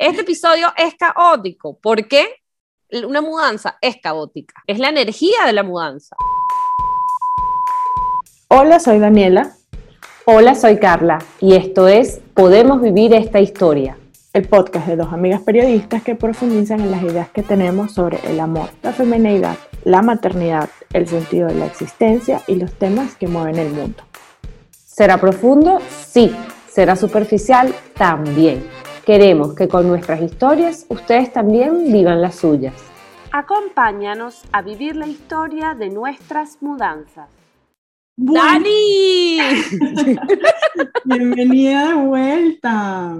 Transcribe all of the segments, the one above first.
Este episodio es caótico. ¿Por qué? Una mudanza es caótica. Es la energía de la mudanza. Hola, soy Daniela. Hola, soy Carla. Y esto es Podemos Vivir esta Historia. El podcast de dos amigas periodistas que profundizan en las ideas que tenemos sobre el amor, la feminidad, la maternidad, el sentido de la existencia y los temas que mueven el mundo. ¿Será profundo? Sí. ¿Será superficial? También. Queremos que con nuestras historias ustedes también vivan las suyas. Acompáñanos a vivir la historia de nuestras mudanzas. ¡Dani! Bienvenida de vuelta.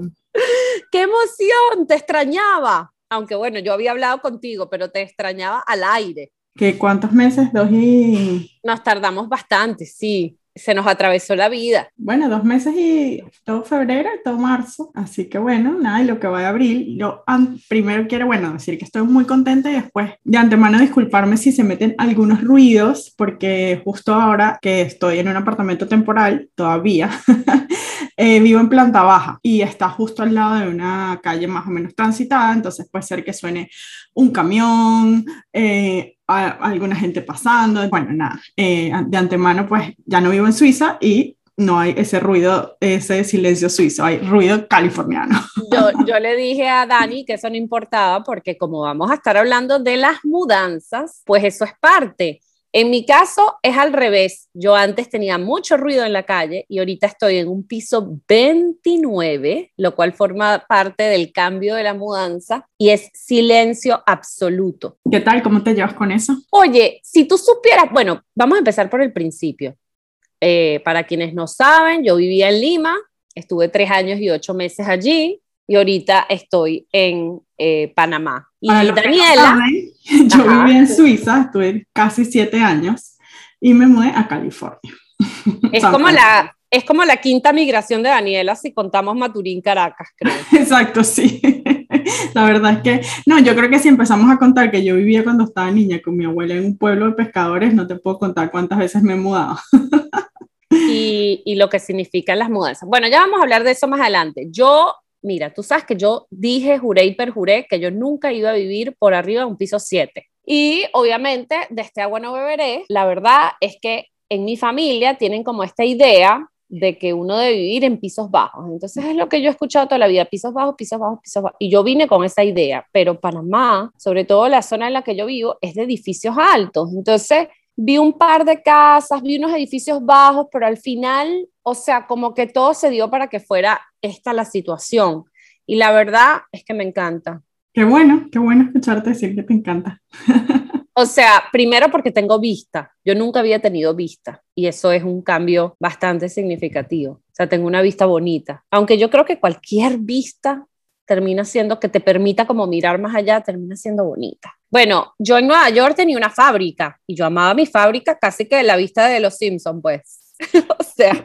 ¡Qué emoción! Te extrañaba. Aunque bueno, yo había hablado contigo, pero te extrañaba al aire. ¿Qué cuántos meses? Dos y... Nos tardamos bastante, sí se nos atravesó la vida. Bueno, dos meses y todo febrero y todo marzo, así que bueno, nada, y lo que va de abril, yo primero quiero, bueno, decir que estoy muy contenta y después de antemano disculparme si se meten algunos ruidos, porque justo ahora que estoy en un apartamento temporal, todavía, eh, vivo en planta baja y está justo al lado de una calle más o menos transitada, entonces puede ser que suene un camión, eh, alguna gente pasando, bueno, nada, eh, de antemano pues ya no vivo en Suiza y no hay ese ruido, ese silencio suizo, hay ruido californiano. Yo, yo, le dije a Dani que eso no importaba porque como vamos a estar hablando de las mudanzas, pues eso es parte. En mi caso es al revés. Yo antes tenía mucho ruido en la calle y ahorita estoy en un piso 29, lo cual forma parte del cambio de la mudanza y es silencio absoluto. ¿Qué tal? ¿Cómo te llevas con eso? Oye, si tú supieras, bueno, vamos a empezar por el principio. Eh, para quienes no saben, yo vivía en Lima, estuve tres años y ocho meses allí y ahorita estoy en eh, Panamá. Y Daniela. yo viví en Suiza, estuve casi siete años y me mudé a California. Es como la, es como la quinta migración de Daniela si contamos Maturín, Caracas, creo. Exacto, sí. La verdad es que, no, yo creo que si empezamos a contar que yo vivía cuando estaba niña con mi abuela en un pueblo de pescadores, no te puedo contar cuántas veces me he mudado. Y, y lo que significan las mudanzas. Bueno, ya vamos a hablar de eso más adelante. Yo mira, tú sabes que yo dije, juré y perjuré que yo nunca iba a vivir por arriba de un piso 7. Y obviamente de este agua no beberé. La verdad es que en mi familia tienen como esta idea de que uno debe vivir en pisos bajos. Entonces es lo que yo he escuchado toda la vida, pisos bajos, pisos bajos, pisos bajos. Y yo vine con esa idea, pero Panamá, sobre todo la zona en la que yo vivo, es de edificios altos. Entonces vi un par de casas, vi unos edificios bajos, pero al final, o sea, como que todo se dio para que fuera esta la situación. Y la verdad es que me encanta. Qué bueno, qué bueno escucharte decir que te encanta. O sea, primero porque tengo vista. Yo nunca había tenido vista y eso es un cambio bastante significativo. O sea, tengo una vista bonita. Aunque yo creo que cualquier vista termina siendo que te permita como mirar más allá, termina siendo bonita. Bueno, yo en Nueva York tenía una fábrica y yo amaba mi fábrica casi que de la vista de los Simpsons, pues. o sea,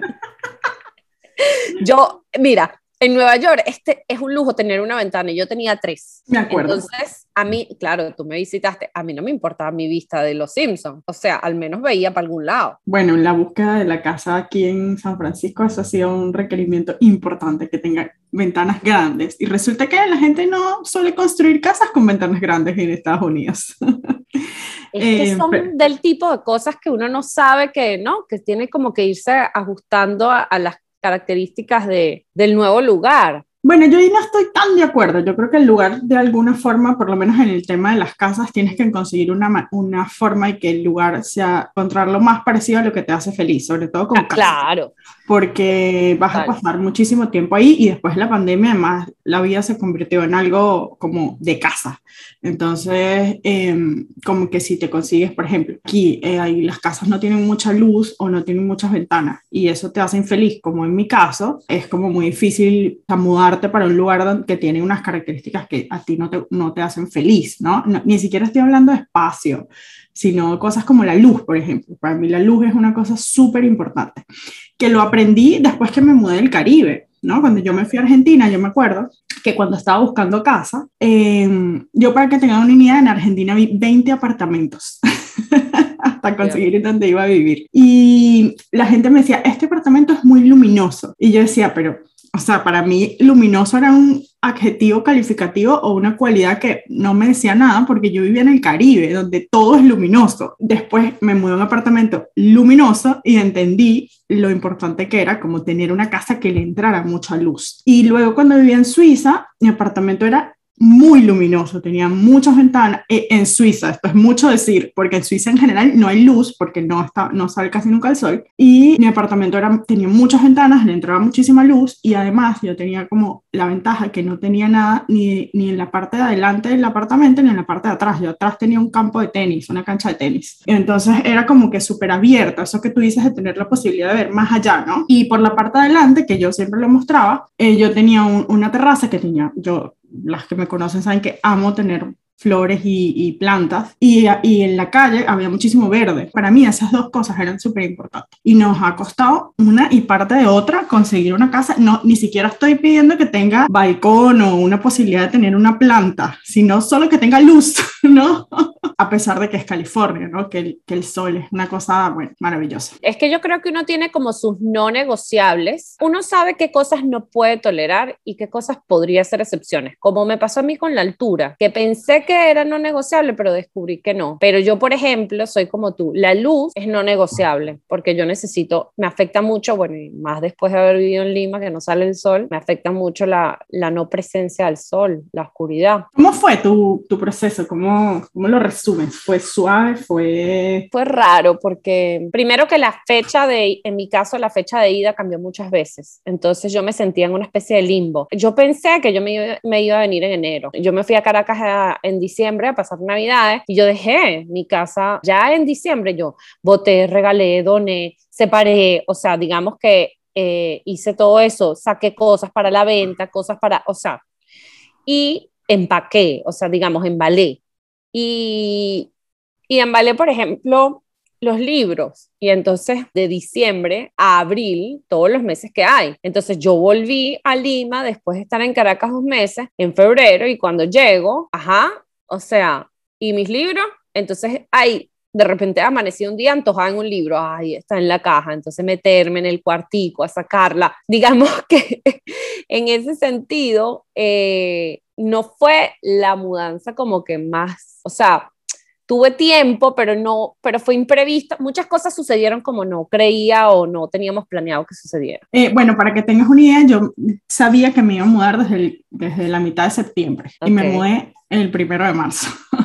yo, mira, en Nueva York este es un lujo tener una ventana y yo tenía tres. Me acuerdo. Entonces, a mí, claro, tú me visitaste, a mí no me importaba mi vista de los Simpsons, o sea, al menos veía para algún lado. Bueno, en la búsqueda de la casa aquí en San Francisco, eso ha sido un requerimiento importante, que tenga ventanas grandes. Y resulta que la gente no suele construir casas con ventanas grandes en Estados Unidos. Es que eh, son del tipo de cosas que uno no sabe que, ¿no? Que tiene como que irse ajustando a, a las características de, del nuevo lugar. Bueno, yo ahí no estoy tan de acuerdo. Yo creo que el lugar, de alguna forma, por lo menos en el tema de las casas, tienes que conseguir una, una forma y que el lugar sea encontrar lo más parecido a lo que te hace feliz, sobre todo con ah, Claro. Porque vas a pasar muchísimo tiempo ahí y después de la pandemia, además, la vida se convirtió en algo como de casa. Entonces, em, como que si te consigues, por ejemplo, aquí eh, ahí las casas no tienen mucha luz o no tienen muchas ventanas y eso te hace infeliz, como en mi caso, es como muy difícil mudar para un lugar que tiene unas características que a ti no te, no te hacen feliz, ¿no? Ni siquiera estoy hablando de espacio, sino cosas como la luz, por ejemplo. Para mí la luz es una cosa súper importante, que lo aprendí después que me mudé del Caribe, ¿no? Cuando yo me fui a Argentina, yo me acuerdo que cuando estaba buscando casa, em, yo para que tengan una idea, en Argentina vi 20 apartamentos. hasta conseguir donde iba a vivir. Y la gente me decía, este apartamento es muy luminoso. Y yo decía, pero o sea, para mí luminoso era un adjetivo calificativo o una cualidad que no me decía nada porque yo vivía en el Caribe, donde todo es luminoso. Después me mudé a un apartamento luminoso y entendí lo importante que era como tener una casa que le entrara mucha luz. Y luego cuando vivía en Suiza, mi apartamento era muy luminoso, tenía muchas ventanas eh, en Suiza, esto es mucho decir, porque en Suiza en general no hay luz, porque no, está, no sale casi nunca el sol, y mi apartamento era, tenía muchas ventanas, le entraba muchísima luz, y además yo tenía como la ventaja que no tenía nada ni, ni en la parte de adelante del apartamento, ni en la parte de atrás, yo atrás tenía un campo de tenis, una cancha de tenis, entonces era como que súper abierto, eso que tú dices de tener la posibilidad de ver más allá, ¿no? Y por la parte de adelante, que yo siempre lo mostraba, eh, yo tenía una terraza que tenía, yo las que me conocen saben que amo tener flores y, plantas y, y, en la calle había muchísimo verde. Para mí esas dos cosas eran súper importantes y nos ha costado una y parte de otra conseguir una casa. No, ni siquiera estoy pidiendo que tenga balcón o una posibilidad de tener una planta, sino solo que tenga luz, ¿no? a pesar de que es California, ¿no? Que el, que el sol es una cosa, bueno, maravillosa. Es que yo creo que uno tiene como sus no negociables. Uno sabe qué cosas no puede tolerar y qué cosas podría ser excepciones, como me pasó a mí con la altura, que pensé que era no negociable, pero descubrí que no. Pero yo, por ejemplo, soy como tú, la luz es no negociable, porque yo necesito, me afecta mucho, bueno, y más después de haber vivido en Lima, que no sale el sol, me afecta mucho la, la no presencia del sol, la oscuridad. ¿Cómo fue tu, tu proceso? ¿Cómo, ¿Cómo lo resumes? ¿Fue suave? ¿Fue...? Fue raro, porque primero que la fecha de, en mi caso, la fecha de ida cambió muchas veces, entonces yo me sentía en una especie de limbo. Yo pensé que yo me, me iba a venir en enero. Yo me fui a Caracas a, en diciembre a pasar navidades y yo dejé mi casa ya en diciembre, yo voté, regalé, doné, separé, o sea, digamos que eh, hice todo eso, saqué cosas para la venta, cosas para, o sea, y empaqué, o sea, digamos, embalé. Y, y embalé, por ejemplo, los libros. Y entonces de diciembre a abril, todos los meses que hay. Entonces yo volví a Lima después de estar en Caracas dos meses, en febrero, y cuando llego, ajá, o sea, y mis libros, entonces hay de repente amanecí un día antojada en un libro, ay, está en la caja, entonces meterme en el cuartico a sacarla. Digamos que en ese sentido, eh, no fue la mudanza como que más, o sea, tuve tiempo, pero no, pero fue imprevista. Muchas cosas sucedieron como no creía o no teníamos planeado que sucediera. Eh, bueno, para que tengas una idea, yo sabía que me iba a mudar desde, desde la mitad de septiembre y me mudé el primero de marzo.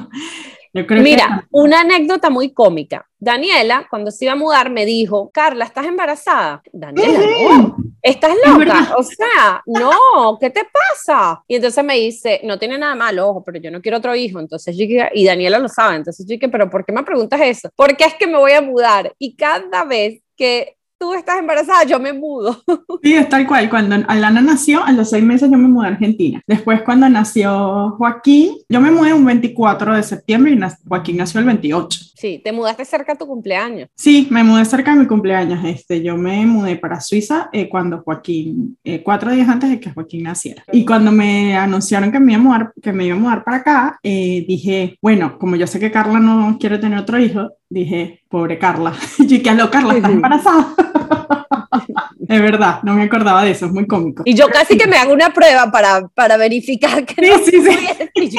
Mira, una anécdota muy cómica. Daniela, cuando se iba a mudar, me dijo, Carla, ¿estás embarazada? Daniela, no, ¿estás loca? O sea, no, ¿qué te pasa? Y entonces me dice, no tiene nada malo, ojo, pero yo no quiero otro hijo. Entonces yo dije, y Daniela lo sabe, entonces yo dije, pero ¿por qué me preguntas eso? Porque es que me voy a mudar. Y cada vez que tú estás embarazada, yo me mudo. Sí, es tal cual. Cuando Alana nació, a los seis meses yo me mudé a Argentina. Después, cuando nació Joaquín, yo me mudé un 24 de septiembre y Joaquín nació el 28. Sí, te mudaste cerca de tu cumpleaños. Sí, me mudé cerca de mi cumpleaños. Este, yo me mudé para Suiza eh, cuando Joaquín, eh, cuatro días antes de que Joaquín naciera. Y cuando me anunciaron que me iba a mudar, que me iba a mudar para acá, eh, dije, bueno, como yo sé que Carla no quiere tener otro hijo, dije, pobre Carla. y que lo Carla, ¿estás embarazada? Es verdad, no me acordaba de eso, es muy cómico. Y yo casi que me hago una prueba para, para verificar que sí, no sí, sí.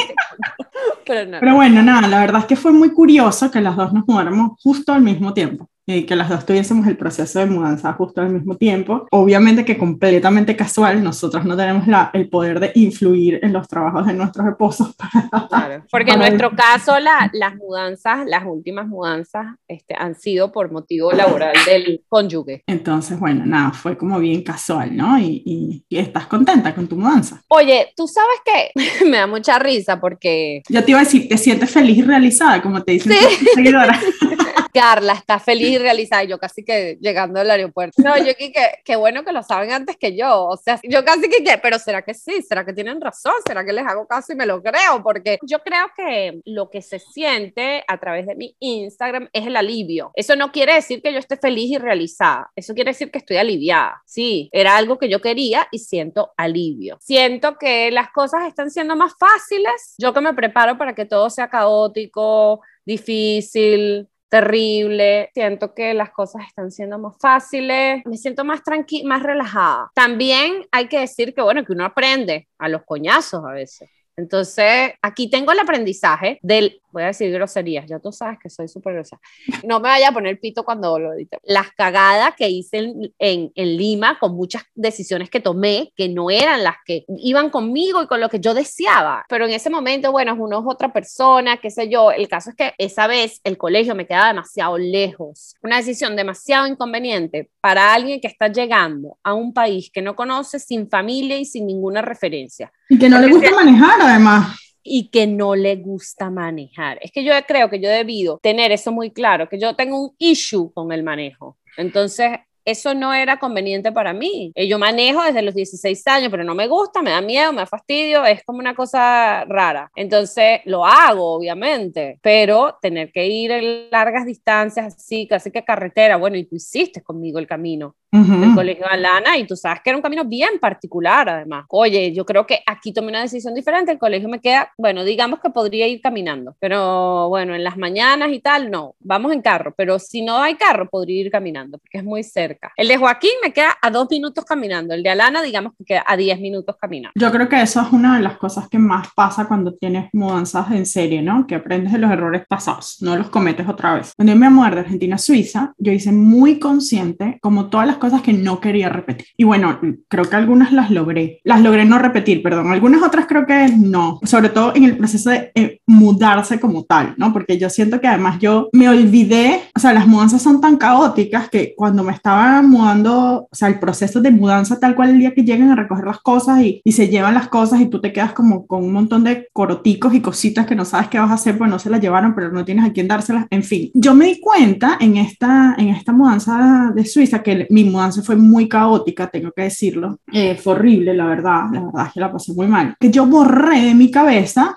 Pero, Pero bueno, nada, la verdad es que fue muy curioso que las dos nos mudáramos justo al mismo tiempo que las dos tuviésemos el proceso de mudanza justo al mismo tiempo. Obviamente que completamente casual, nosotros no tenemos la, el poder de influir en los trabajos de nuestros esposos. claro, porque en nuestro caso la, las mudanzas, las últimas mudanzas este, han sido por motivo laboral del cónyuge. Entonces, bueno, nada, fue como bien casual, ¿no? Y, y, y estás contenta con tu mudanza. Oye, tú sabes que me da mucha risa porque... Yo te iba a decir, te sientes feliz y realizada, como te dicen ¿Sí? seguidoras. Carla está feliz y realizada. yo casi que llegando al aeropuerto. No, yo que qué bueno que lo saben antes que yo. O sea, yo casi que, ¿qué? pero ¿será que sí? ¿Será que tienen razón? ¿Será que les hago caso y me lo creo? Porque yo creo que lo que se siente a través de mi Instagram es el alivio. Eso no quiere decir que yo esté feliz y realizada. Eso quiere decir que estoy aliviada. Sí, era algo que yo quería y siento alivio. Siento que las cosas están siendo más fáciles. Yo que me preparo para que todo sea caótico, difícil, terrible, siento que las cosas están siendo más fáciles, me siento más tranquila, más relajada. También hay que decir que, bueno, que uno aprende a los coñazos a veces. Entonces, aquí tengo el aprendizaje del, voy a decir groserías, ya tú sabes que soy súper grosera. No me vaya a poner pito cuando lo edite. Las cagadas que hice en, en, en, Lima con muchas decisiones que tomé que no eran las que iban conmigo y con lo que yo deseaba. Pero en ese momento, bueno, uno es otra persona, qué sé yo. El caso es que esa vez el colegio me quedaba demasiado lejos. Una decisión demasiado inconveniente para alguien que está llegando a un país que no conoce sin familia y sin ninguna referencia. Y que no le gusta manejar, además y que no le gusta manejar. Es que yo creo que yo debido tener eso muy claro, que yo tengo un issue con el manejo. Entonces, eso no era conveniente para mí. Eh, yo manejo desde los 16 años, pero no me gusta, me da miedo, me da fastidio, es como una cosa rara. Entonces lo hago, obviamente, pero tener que ir en largas distancias, así, casi que carretera, bueno, y tú hiciste conmigo el camino. el colegio de Alana y tú sabes que era un camino bien particular además. Oye, yo creo que aquí tomé una decisión diferente, el colegio me queda, bueno, digamos que podría ir caminando, pero bueno, en las mañanas y tal, no, vamos en carro, pero si no hay carro, podría ir caminando, porque es muy cerca. El de Joaquín me queda a dos minutos caminando, el de Alana digamos que queda a diez minutos caminando. Yo creo que eso es una de las cosas que más pasa cuando tienes mudanzas en serie, ¿no? Que aprendes de los errores pasados, no los cometes otra vez. Cuando yo me mudé de Argentina a Suiza, yo hice muy consciente como todas las cosas que no quería repetir. Y bueno, creo que algunas las logré, las logré no repetir, perdón, algunas otras creo que no, sobre todo en el proceso de eh, mudarse como tal, ¿no? Porque yo siento que además yo me olvidé, o sea, las mudanzas son tan caóticas que cuando me estaba mudando, o sea, el proceso de mudanza tal cual el día que llegan a recoger las cosas y, y, se llevan las cosas y tú te quedas como con un montón de coroticos y cositas que no sabes qué vas a hacer, pues no se las llevaron, pero no tienes a quién dárselas, en fin. Yo me di cuenta en esta, en esta mudanza de Suiza, que mi mudanza fue muy caótica, tengo que decirlo, eh, fue horrible, la verdad, la verdad es que la pasé muy mal, que yo borré de mi cabeza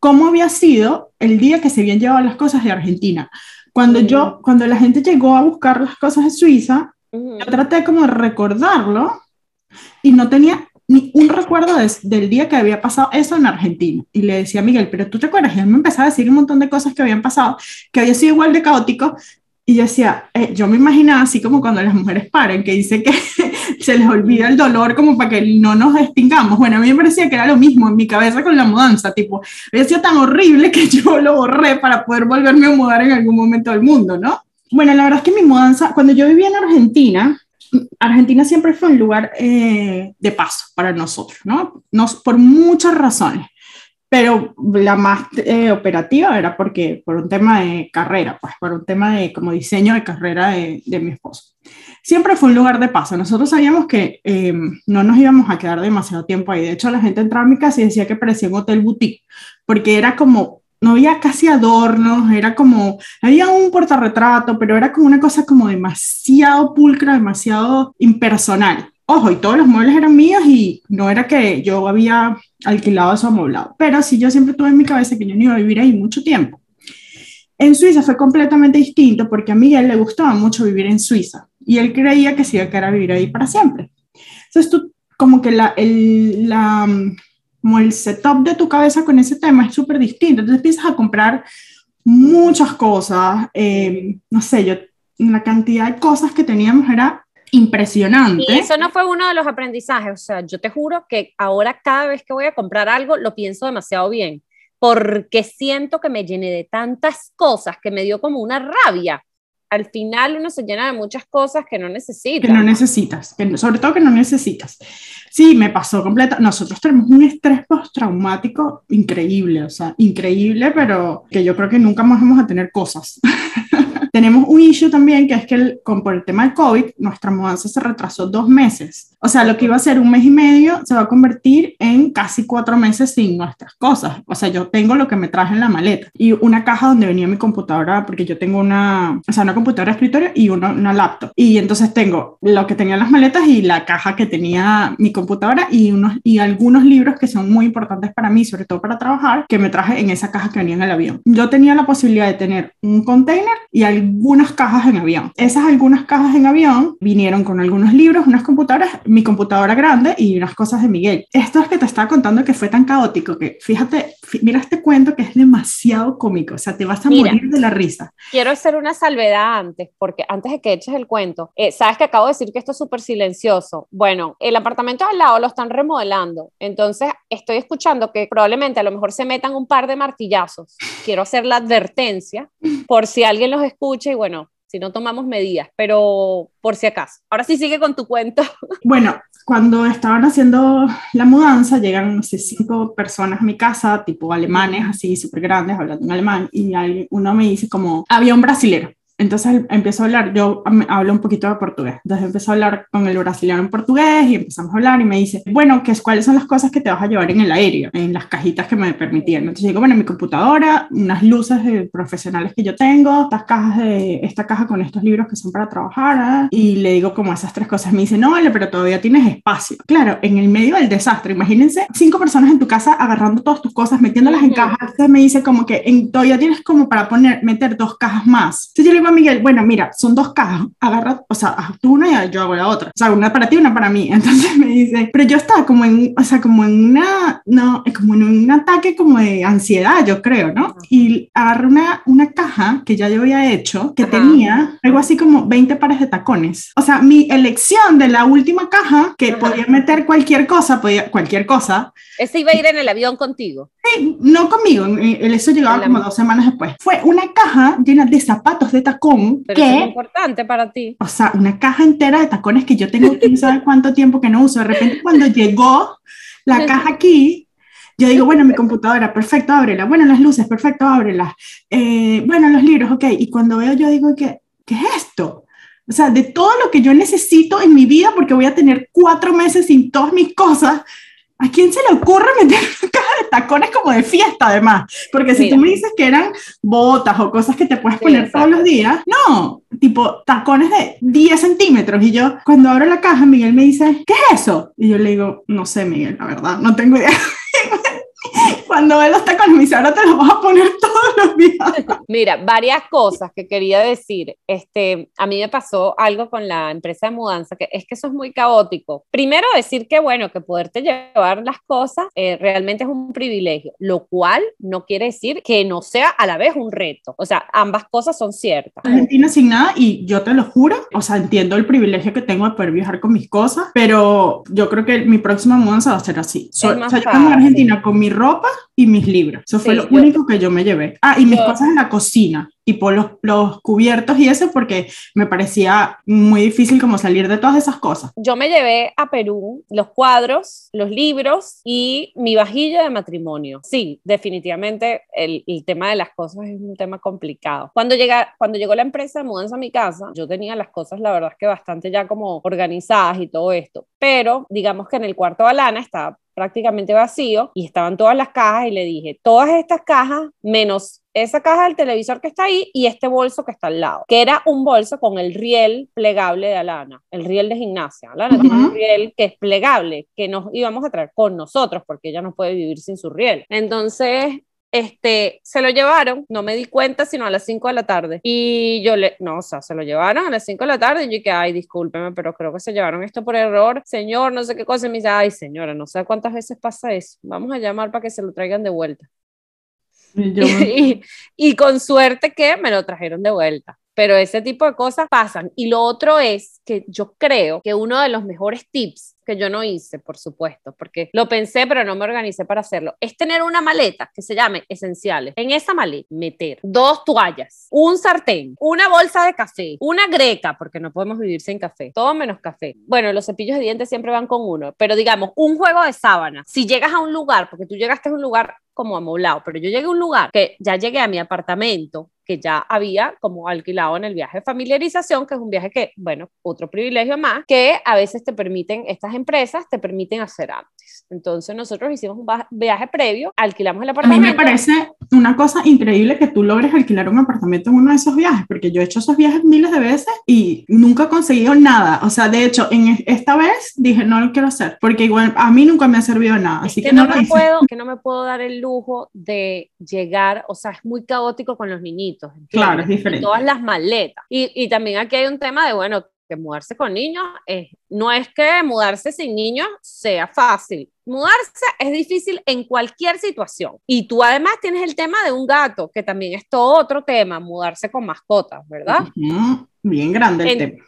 cómo había sido el día que se habían llevado las cosas de Argentina. Cuando yo, cuando la gente llegó a buscar las cosas de Suiza, yo traté como de recordarlo y no tenía ni un recuerdo del día que había pasado eso en Argentina. Y le decía a Miguel, pero tú te acuerdas, y él me empezaba a decir un montón de cosas que habían pasado, que había sido igual de caótico. Y yo decía, eh, yo me imaginaba así como cuando las mujeres paren, que dice que se les olvida el dolor como para que no nos extingamos. Bueno, a mí me parecía que era lo mismo en mi cabeza con la mudanza, tipo, había sido tan horrible que yo lo borré para poder volverme a mudar en algún momento del mundo, ¿no? Bueno, la verdad es que mi mudanza, cuando yo vivía en Argentina, Argentina siempre fue un lugar eh, de paso para nosotros, ¿no? Nos, por muchas razones, pero la más eh, operativa era porque por un tema de carrera, pues por un tema de como diseño de carrera de, de mi esposo. Siempre fue un lugar de paso. Nosotros sabíamos que eh, no nos íbamos a quedar demasiado tiempo ahí. De hecho, la gente entraba a mi casa y decía que parecía un hotel boutique, porque era como no había casi adornos, era como, había un portarretrato, pero era como una cosa como demasiado pulcra, demasiado impersonal. Ojo, y todos los muebles eran míos y no era que yo había alquilado eso amoblado, pero sí yo siempre tuve en mi cabeza que yo no iba a vivir ahí mucho tiempo. En Suiza fue completamente distinto porque a Miguel le gustaba mucho vivir en Suiza y él creía que se iba a quedar a vivir ahí para siempre. Entonces tú, como que la, el, la, como el setup de tu cabeza con ese tema es súper distinto. Entonces empiezas a comprar muchas cosas, eh, no sé, yo, la cantidad de cosas que teníamos era impresionante. Y eso no fue uno de los aprendizajes, o sea, yo te juro que ahora cada vez que voy a comprar algo lo pienso demasiado bien, porque siento que me llené de tantas cosas que me dio como una rabia al final uno se llena de muchas cosas que no necesita. Que no necesitas, sobre todo que no necesitas. Sí, me pasó completa. Nosotros tenemos un estrés postraumático increíble, o sea, increíble, pero que yo creo que nunca más vamos a tener cosas. tenemos un issue también que es que el, con, por el tema del COVID, nuestra mudanza se retrasó dos meses. O sea, lo que iba a ser un mes y medio se va a convertir en casi cuatro meses sin nuestras cosas. O sea, yo tengo lo que me traje en la maleta y una caja donde venía mi computadora, porque yo tengo una, o sea, una computadora de escritorio y una, una laptop. Y entonces tengo lo que tenía en las maletas y la caja que tenía mi computadora y, unos, y algunos libros que son muy importantes para mí, sobre todo para trabajar, que me traje en esa caja que venía en el avión. Yo tenía la posibilidad de tener un container y algunas cajas en avión. Esas algunas cajas en avión vinieron con algunos libros, unas computadoras mi computadora grande y unas cosas de Miguel. Esto es que te estaba contando que fue tan caótico que, fíjate, mira este cuento que es demasiado cómico, o sea, te vas a morir de la risa. Quiero hacer una salvedad antes, porque antes de que eches el cuento, eh, sabes que acabo de decir que esto es súper silencioso. Bueno, el apartamento al lado lo están remodelando, entonces estoy escuchando que probablemente a lo mejor se metan un par de martillazos. Quiero hacer la advertencia por si alguien los escucha y bueno, si no tomamos medidas, pero por si acaso. Ahora sí sigue con tu cuento. Bueno, cuando estaban haciendo la mudanza, llegan, no sé, cinco personas a mi casa, tipo alemanes, así súper grandes, hablando en alemán, y uno me dice como, había un brasilero. Entonces empezó a hablar, yo hablo un poquito de portugués, entonces empezó a hablar con el brasileño en portugués y empezamos a hablar y me dice, bueno, ¿qué, ¿cuáles son las cosas que te vas a llevar en el aéreo? En las cajitas que me permitían. Entonces digo, bueno, mi computadora, unas luces profesionales que yo tengo, estas cajas de, esta caja con estos libros que son para trabajar, ¿eh? y le digo como esas tres cosas. Me dice, no, vale, pero todavía tienes espacio. Claro, en el medio del desastre, imagínense cinco personas en tu casa agarrando todas tus cosas, metiéndolas en cajas. Entonces me dice como que en, todavía tienes como para poner, meter dos cajas más. Entonces yo le digo, Miguel, bueno, mira, son dos cajas, agarra, o sea, tú una y yo hago la otra. O sea, una para ti, una para mí. Entonces me dice, pero yo estaba como en, o sea, como en una, no, como en un ataque como de ansiedad, yo creo, ¿no? Y agarré una, una caja que ya yo había hecho, que tenía algo así como 20 pares de tacones. O sea, mi elección de la última caja, que podía meter cualquier cosa, podía, cualquier cosa. Ese iba a ir en el avión contigo. Sí, no conmigo, eso llegaba como dos semanas después. Fue una caja llena de zapatos de tacón pero que, es importante para ti. O sea, una caja entera de tacones que yo tengo que saber cuánto tiempo que no uso. De repente, cuando llegó la caja aquí, yo digo, bueno, mi computadora, perfecto, ábrela. Bueno, las luces, perfecto, ábrela. Eh, bueno, los libros, ok. Y cuando veo, yo digo, ¿qué, ¿qué es esto? O sea, de todo lo que yo necesito en mi vida, porque voy a tener cuatro meses sin todas mis cosas, ¿A quién se le ocurre meter una caja de tacones como de fiesta, además? Porque si tú me dices que eran botas o cosas que te puedes poner todos los días, no, tipo tacones de 10 centímetros. Y yo, cuando abro la caja, Miguel me dice, ¿qué es eso? Y yo le digo, no sé, Miguel, la verdad, no tengo idea. Cuando los tacones, me dice, ahora te los vas a poner todos los días. Mira, varias cosas que quería decir. Este, a mí me pasó algo con la empresa de mudanza, que es que eso es muy caótico. Primero decir que, bueno, que poderte llevar las cosas eh, realmente es un privilegio, lo cual no quiere decir que no sea a la vez un reto. O sea, ambas cosas son ciertas. Argentina sin nada, y yo te lo juro, o sea, entiendo el privilegio que tengo de poder viajar con mis cosas, pero yo creo que mi próxima mudanza va a ser así. o sea, yo en Argentina con mi ropa y mis libros. Eso fue lo único que yo me llevé. Ah, y mis cosas en la cocina, tipo los, los cubiertos y eso, porque me parecía muy difícil como salir de todas esas cosas. Yo me llevé a Perú los cuadros, los libros y mi vajilla de matrimonio. Sí, definitivamente el, el tema de las cosas es un tema complicado. Cuando, llega, cuando llegó la empresa de mudanza a mi casa, yo tenía las cosas, la verdad es que bastante ya como organizadas y todo esto, pero digamos que en el cuarto de Alana estaba prácticamente vacío y estaban todas las cajas y le dije, todas estas cajas menos esa caja del televisor que está ahí y este bolso que está al lado, que era un bolso con el riel plegable de Alana, el riel de gimnasia. Alana tiene un riel que es plegable, que nos íbamos a traer con nosotros porque ella no puede vivir sin su riel. Entonces, este, se lo llevaron, no me di cuenta sino a las 5 de la tarde. Y yo le, no, o sea, se lo llevaron a las 5 de la tarde y yo dije, ay, discúlpeme, pero creo que se llevaron esto por error. Señor, no sé qué cosa. Y me dice, ay, señora, no sé cuántas veces pasa eso. Vamos a llamar para que se lo traigan de vuelta. Y, y, con suerte que me lo trajeron de vuelta pero ese tipo de cosas pasan. Y lo otro es que yo creo que uno de los mejores tips que yo no hice, por supuesto, porque lo pensé, pero no me organicé para hacerlo, es tener una maleta que se llame esenciales. En esa maleta, meter dos toallas, un sartén, una bolsa de café, una greca, porque no podemos vivir sin café, todo menos café. Bueno, los cepillos de dientes siempre van con uno, pero digamos, un juego de sábana. Si llegas a un lugar, porque tú llegaste a un lugar como amoblado, pero yo llegué a un lugar que ya llegué a mi apartamento, que ya había como alquilado en el viaje de familiarización, que es un viaje que, bueno, otro privilegio más, que a veces te permiten, estas empresas te permiten hacer antes. Entonces nosotros hicimos un viaje previo, alquilamos el apartamento. A mí me parece una cosa increíble que tú logres alquilar un apartamento en uno de esos viajes, porque yo he hecho esos viajes miles de veces y nunca he conseguido nada. O sea, de hecho, en esta vez dije, no lo quiero hacer, porque igual a mí nunca me ha servido nada. Así que, no, me puedo, que no me puedo dar el lujo de llegar, o sea, es muy caótico con los niñitos Claro, es diferente. todas las maletas. Y, y también aquí hay un tema de, bueno, que mudarse con niños es, no es que mudarse sin niños sea fácil. Mudarse es difícil en cualquier situación. Y tú además tienes el tema de un gato, que también es todo otro tema, mudarse con mascotas, ¿verdad? Bien grande el tema.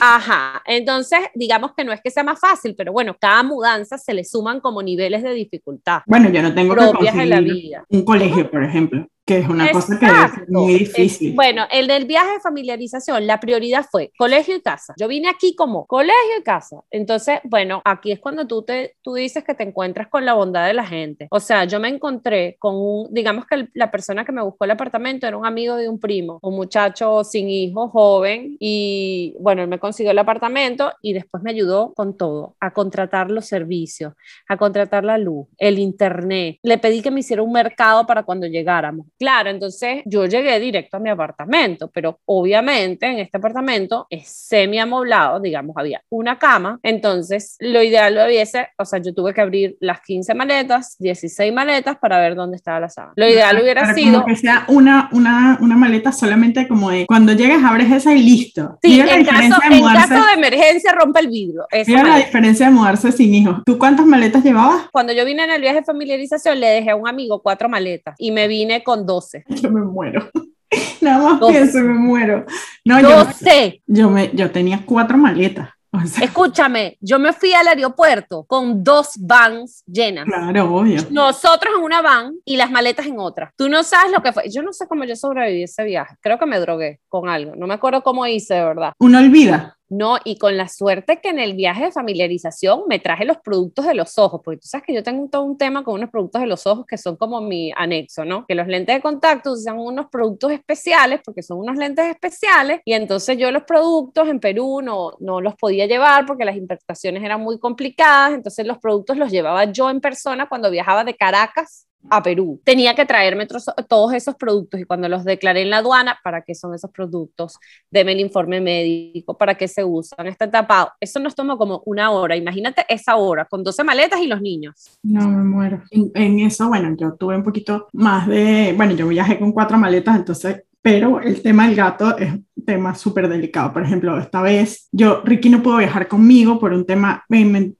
Ajá, entonces digamos que no es que sea más fácil, pero bueno, cada mudanza se le suman como niveles de dificultad. Bueno, yo no tengo que de la vida. un colegio, por ejemplo que es una cosa que es muy difícil. bueno, el del viaje de familiarización, la prioridad fue colegio y casa. Yo vine aquí como colegio y casa. Entonces, bueno, aquí es cuando tú, te, tú dices que te encuentras con la bondad de la gente. O sea, yo me encontré con un, digamos que la persona que me buscó el apartamento era un amigo de un primo, un muchacho sin hijo, joven, y bueno, él me consiguió el apartamento y después me ayudó con todo, a contratar los servicios, a contratar la luz, el internet. Le pedí que me hiciera un mercado para cuando llegáramos Claro, entonces yo llegué directo a mi apartamento, pero obviamente en este apartamento es semi amoblado, digamos, había una cama, entonces lo ideal lo hubiese, o sea, yo tuve que abrir las 15 maletas, 16 maletas para ver dónde estaba la sábana. Lo ideal hubiera sido... que sea una, una, una maleta solamente como de cuando llegas abres esa y listo. Sí, en, caso, de caso de emergencia rompe el vidrio. Mira la diferencia de mudarse sin hijos. ¿Tú cuántas maletas llevabas? Cuando yo vine en el viaje de familiarización le dejé a un amigo cuatro maletas y me vine con 12. Yo me muero. Nada más pienso, me muero. No, 12. Yo, me, yo tenía cuatro maletas. Escúchame, yo me fui al aeropuerto con dos vans llenas. Claro, obvio. Nosotros en una van y las maletas en otra. Tú no sabes lo que fue. Yo no sé cómo yo sobreviví ese viaje. Creo que me drogué con algo. No me acuerdo cómo hice, de verdad. Uno olvida. No, y con la suerte que en el viaje de familiarización me traje los productos de los ojos, porque tú sabes que yo tengo todo un tema con unos productos de los ojos que son como mi anexo, ¿no? Que los lentes de contacto usan unos productos especiales, porque son unos lentes especiales, y entonces yo los productos en Perú no, no los podía llevar porque las importaciones eran muy complicadas, entonces los productos los llevaba yo en persona cuando viajaba de Caracas a Perú. Tenía que traerme todos esos productos y cuando los declaré en la aduana, ¿para qué son esos productos? Deme el informe médico, ¿para qué se usan? Está tapado. Eso nos tomó como una hora. Imagínate esa hora con 12 maletas y los niños. No, me muero. En, eso, bueno, yo tuve un poquito más de, bueno, yo viajé con cuatro maletas, entonces pero el tema del gato es un tema súper delicado. Por ejemplo, esta vez yo, Ricky no pudo viajar conmigo por un tema, me,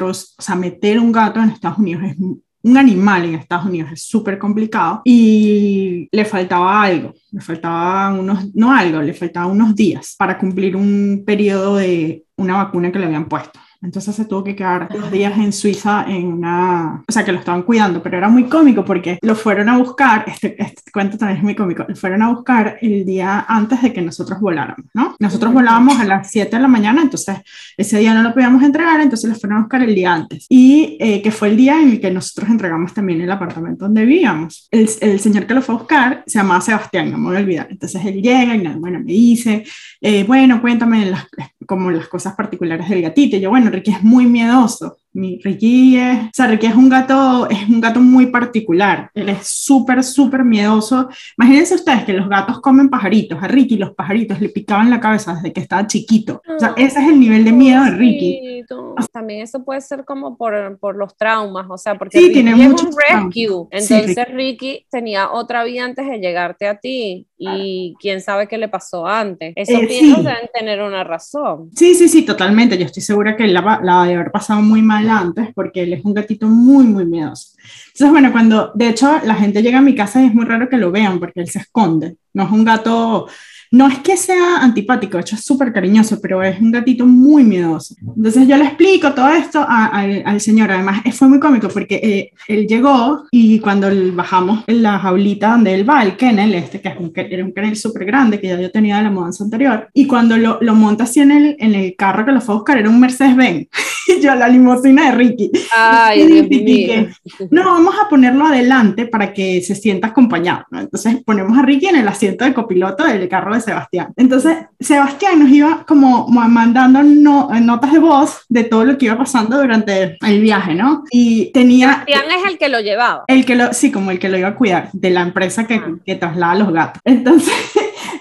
o sea, meter un gato en Estados Unidos es un animal en Estados Unidos es súper complicado y le faltaba algo, le faltaba unos, no algo, le faltaba unos días para cumplir un periodo de una vacuna que le habían puesto. Entonces se tuvo que quedar dos días en Suiza en una, o sea, que lo estaban cuidando, pero era muy cómico porque lo fueron a buscar, este, este cuento también es muy cómico, lo fueron a buscar el día antes de que nosotros voláramos, ¿no? Nosotros volábamos a las 7 de la mañana, entonces ese día no lo podíamos entregar, entonces lo fueron a buscar el día antes. Y eh, que fue el día en el que nosotros entregamos también el apartamento donde vivíamos. El, el señor que lo fue a buscar se llamaba Sebastián, no me voy a olvidar. Entonces él llega y bueno, me dice, eh, bueno, cuéntame las, como las cosas particulares del gatito. Yo, bueno, Ricky es muy miedoso. Mi Ricky es, o sea, Ricky es un gato, es un gato muy particular. Él es súper, súper miedoso. Imagínense ustedes que los gatos comen pajaritos. A Ricky los pajaritos le picaban la cabeza desde que estaba chiquito. O sea, ese es el nivel de miedo de Ricky. También eso puede ser como por, por los traumas, o sea, porque Ricky es un rescue. Entonces Ricky tenía otra vida antes de llegarte a ti y quién sabe qué le pasó antes. Esos eh, deben tener una razón. Sí, sí, sí, totalmente. Yo estoy segura que la, la de haber pasado muy mal antes porque él es un gatito muy, muy miedoso. Entonces, bueno, cuando de hecho la gente llega a mi casa y es muy raro que lo vean porque él se esconde. No es un gato no es que sea antipático, de hecho es súper cariñoso, pero es un gatito muy miedoso. Entonces yo le explico todo esto al señor. Además, fue muy cómico porque eh, él llegó y cuando bajamos en la jaulita donde él va, el kennel, este que es un, era un kennel súper grande que ya yo tenía de la mudanza anterior, y cuando lo, lo monta así en el, en el carro que lo fue a buscar, era un Mercedes-Benz. yo la limusina de Ricky. Ay, Dios mío. no, vamos a ponerlo adelante para que se sienta acompañado. Entonces ponemos a Ricky en el asiento de copiloto del carro de Sebastián. Entonces Sebastián nos iba como mandando notas de voz de todo lo que iba pasando durante el viaje, ¿no? Y tenía... Sebastián es el que lo llevaba. El que lo, sí, como el que lo iba a cuidar de la empresa que, ah. que traslada los gatos. Entonces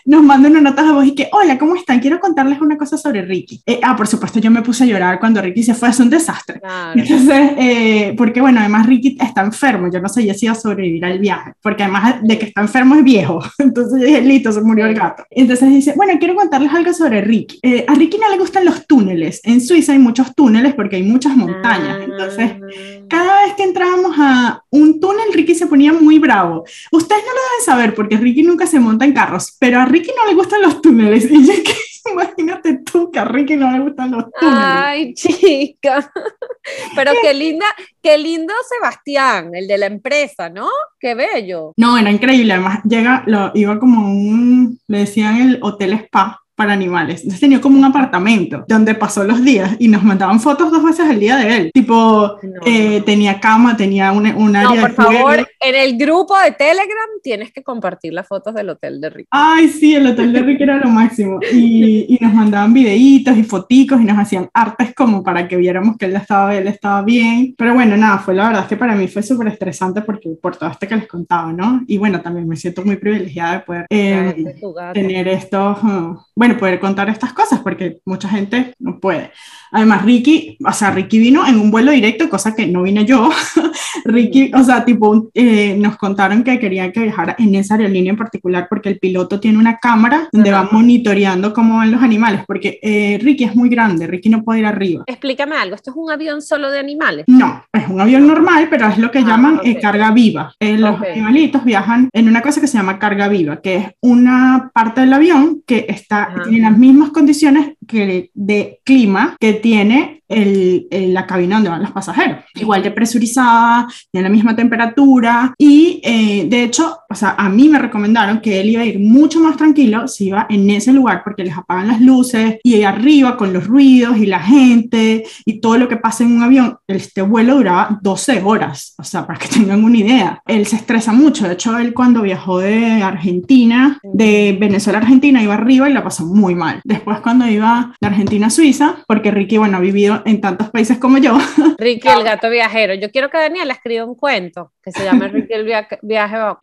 nos manda una nota de voz y que, hola, ¿cómo están? Quiero contarles una cosa sobre Ricky. Eh, ah, por supuesto, yo me puse a llorar cuando Ricky se fue, es un desastre. Entonces, eh, porque bueno, además Ricky está enfermo, yo no sé si iba a sobrevivir al viaje, porque además de que está enfermo es viejo. Entonces yo dije, listo, se murió el gato. Entonces dice, bueno, quiero contarles algo sobre Ricky. Eh, a Ricky no le gustan los túneles. En Suiza hay muchos túneles porque hay muchas montañas. Entonces, ah. cada vez que entrábamos a un túnel, Ricky se ponía muy bravo. Ustedes no lo deben saber porque Ricky nunca se monta en carros, pero a Ricky no le gustan los túneles. Y yo que imagínate tú que a Ricky no le gustan los túneles. Ay, chica. Pero qué linda, qué lindo Sebastián, el de la empresa, ¿no? Qué bello. No, era increíble. Además, llega, lo, iba como un, le decían el hotel spa para animales. Entonces tenía como un apartamento donde pasó los días y nos mandaban fotos dos veces al día de él. Tipo, eh, tenía cama, tenía un, un área no, por favor, en el grupo de Telegram tienes que compartir las fotos del hotel de Rick. Ay, sí, el hotel de Rick era lo máximo. Y, y, nos mandaban videitos y foticos y nos hacían artes como para que viéramos que él estaba, él estaba bien. Pero bueno, nada, fue la verdad es que para mí fue súper estresante porque por todo esto que les contaba, ¿no? Y bueno, también me siento muy privilegiada de poder eh, tener estos... Uh, bueno, poder contar estas cosas, porque mucha gente no puede. Además, Ricky, o sea, Ricky vino en un vuelo directo, cosa que no vine yo. Ricky, o sea, tipo, eh, nos contaron que querían que viajara en esa aerolínea en particular porque el piloto tiene una cámara donde va monitoreando cómo van los animales, porque eh, Ricky es muy grande, Ricky no puede ir arriba. Explícame algo, ¿esto es un avión solo de animales? No, es un avión normal, pero es lo que ah, llaman eh, carga viva. los animalitos viajan en una cosa que se llama carga viva, que es una parte del avión que está, tiene las mismas condiciones que de clima que tiene el, la cabina donde van los pasajeros. Igual de presurizada, tiene la misma temperatura y eh, de hecho, o sea, a mí me recomendaron que él iba a ir mucho más tranquilo si iba en ese lugar porque les apagan las luces y ahí arriba con los ruidos y la gente y todo lo que pasa en un avión, este vuelo duraba 12 horas, o sea, para que tengan una idea. Él se estresa mucho, de hecho, él cuando viajó de Argentina, de Venezuela a Argentina, iba arriba y la pasó muy mal. Después cuando iba de Argentina a Suiza, porque Ricky, bueno, ha vivido en tantos países como yo. Ricky el gato viajero. Yo quiero que Daniela escriba un cuento que se llame Ricky el viaje,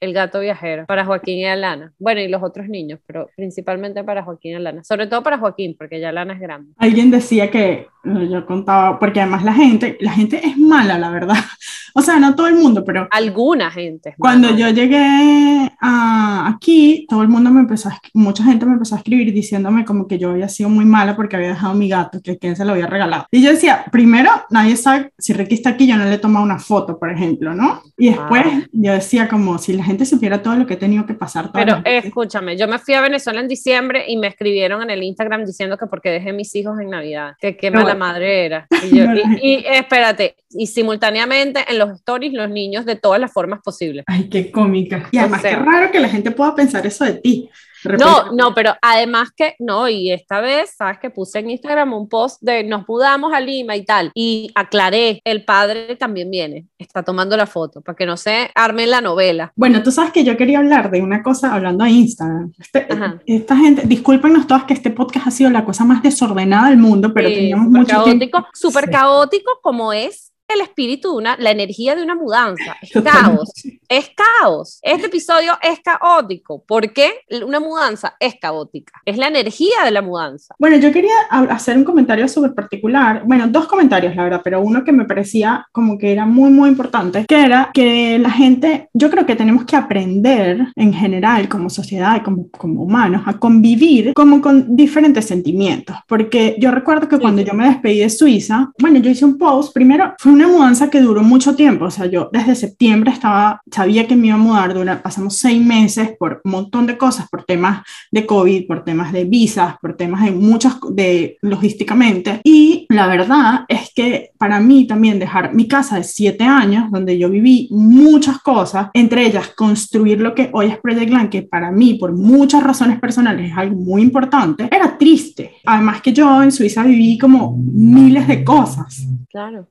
el gato viajero para Joaquín y Alana. Bueno, y los otros niños, pero principalmente para Joaquín y Alana. Sobre todo para Joaquín, porque ya Alana es grande. Alguien decía que, yo contaba, porque además la gente, la gente es mala, la verdad. O sea, no todo el mundo, pero... Alguna gente. Cuando yo llegué a, aquí, todo el mundo me empezó, a, mucha gente me empezó a escribir diciéndome como que yo había sido muy mala porque había dejado mi gato, que quien se lo había regalado. Y yo decía, primero, nadie sabe, si Ricky está aquí, yo no le he tomado una foto, por ejemplo, ¿no? Y después ah. yo decía como, si la gente supiera todo lo que he tenido que pasar. Pero escúchame, yo me fui a Venezuela en diciembre y me escribieron en el Instagram diciendo que porque dejé mis hijos en Navidad, que qué mala madre era. Y, yo, y, espérate, y simultáneamente en los stories los niños de todas las formas posibles. Ay, qué cómica. Y además, qué raro que la gente pueda pensar eso de ti. No, no, pero además que, no, y esta vez, sabes que puse en Instagram un post de nos mudamos a Lima y tal, y aclaré, el padre también viene, está tomando la foto, para que no se arme la novela. Bueno, tú sabes que yo quería hablar de una cosa hablando de Instagram. Este, esta gente, discúlpenos todas que este podcast ha sido la cosa más desordenada del mundo, pero teníamos mucho caótico, Súper caótico como es el espíritu de una, la energía de una mudanza. Es caos. Es caos. Este episodio es caótico. ¿Por qué una mudanza es caótica? Es la energía de la mudanza. Bueno, yo quería hacer un comentario súper particular. Bueno, dos comentarios, la verdad, pero uno que me parecía como que era muy, muy importante, que era que la gente, yo creo que tenemos que aprender en general como sociedad y como, como humanos a convivir como con diferentes sentimientos. Porque yo recuerdo que cuando yo me despedí de Suiza, bueno, yo hice un post, primero fue una una mudanza que duró mucho tiempo, o sea, yo desde septiembre estaba, sabía que me iba a mudar, dura, pasamos seis meses por un montón de cosas, por temas de COVID, por temas de visas, por temas de muchas, de logísticamente, y la verdad es que para mí también dejar mi casa de siete años, donde yo viví muchas cosas, entre ellas construir lo que hoy es Project Land, que para mí, por muchas razones personales, es algo muy importante, era triste. Además que yo en Suiza viví como miles de cosas. Claro.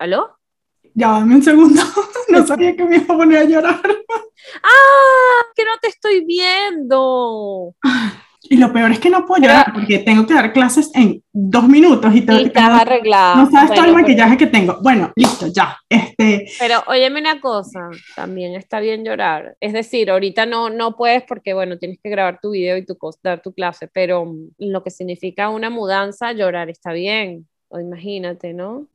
¿Aló? Ya, dame un segundo. No sabía que me iba a poner a llorar. ¡Ah! Que no te estoy viendo. Y lo peor es que no puedo llorar porque tengo que dar clases en dos minutos y, te, estás arreglado. No sabes todo el maquillaje que tengo. Bueno, listo, ya. Este... Pero óyeme una cosa, también está bien llorar. Es decir, ahorita no, no puedes porque, bueno, tienes que grabar tu video y tu, dar tu clase, pero lo que significa una mudanza, llorar está bien. O imagínate, ¿no?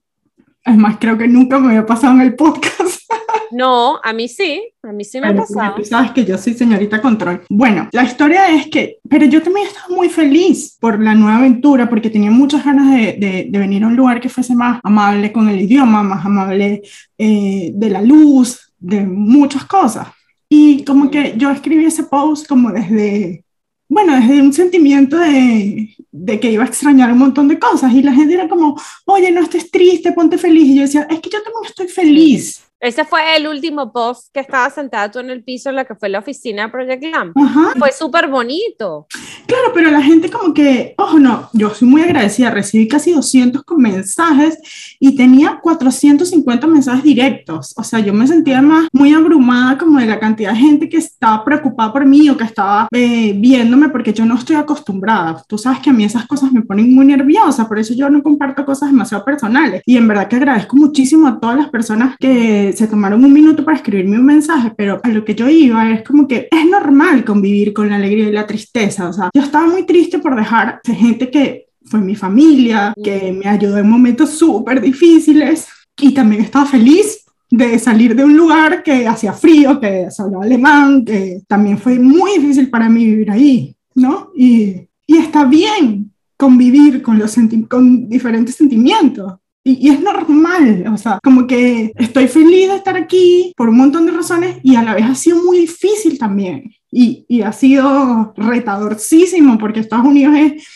Es más, creo que nunca me había pasado en el podcast. No, a mí sí, a mí sí me ha pasado. Tú sabes que yo soy señorita control. Bueno, la historia es que, pero yo también estaba muy feliz por la nueva aventura, porque tenía muchas ganas de, de, venir a un lugar que fuese más amable con el idioma, más amable eh, de la luz, de muchas cosas. Y como que yo escribí ese post como desde bueno, desde un sentimiento de, de, que iba a extrañar un montón de cosas y la gente era como, oye, no estés triste, ponte feliz. Y yo decía, es que yo también estoy feliz. Ese fue el último post que estaba sentado tú en el piso en la que fue la oficina de Project Lamp. Fue súper bonito. Claro, pero la gente como que, ojo, no, yo soy muy agradecida, recibí casi 200 mensajes y tenía 450 mensajes directos. O sea, yo me sentía más muy abrumada como de la cantidad de gente que estaba preocupada por mí o que estaba eh, viéndome porque yo no estoy acostumbrada. Tú sabes que a mí esas cosas me ponen muy nerviosa, por eso yo no comparto cosas demasiado personales. Y en verdad que agradezco muchísimo a todas las personas que se tomaron un minuto para escribirme un mensaje, pero a lo que yo iba es como que es normal convivir con la alegría y la tristeza. O sea, yo estaba muy triste por dejar de gente que fue mi familia, que me ayudó en momentos súper difíciles y también estaba feliz de salir de un lugar que hacía frío, que se hablaba alemán, que también fue muy difícil para mí vivir ahí, ¿no? Y, y está bien convivir con, los con diferentes sentimientos. Y, es normal, o sea, como que estoy feliz de estar aquí por un montón de razones y a la vez ha sido muy difícil también. Y, y ha sido retadorcísimo porque Estados Unidos es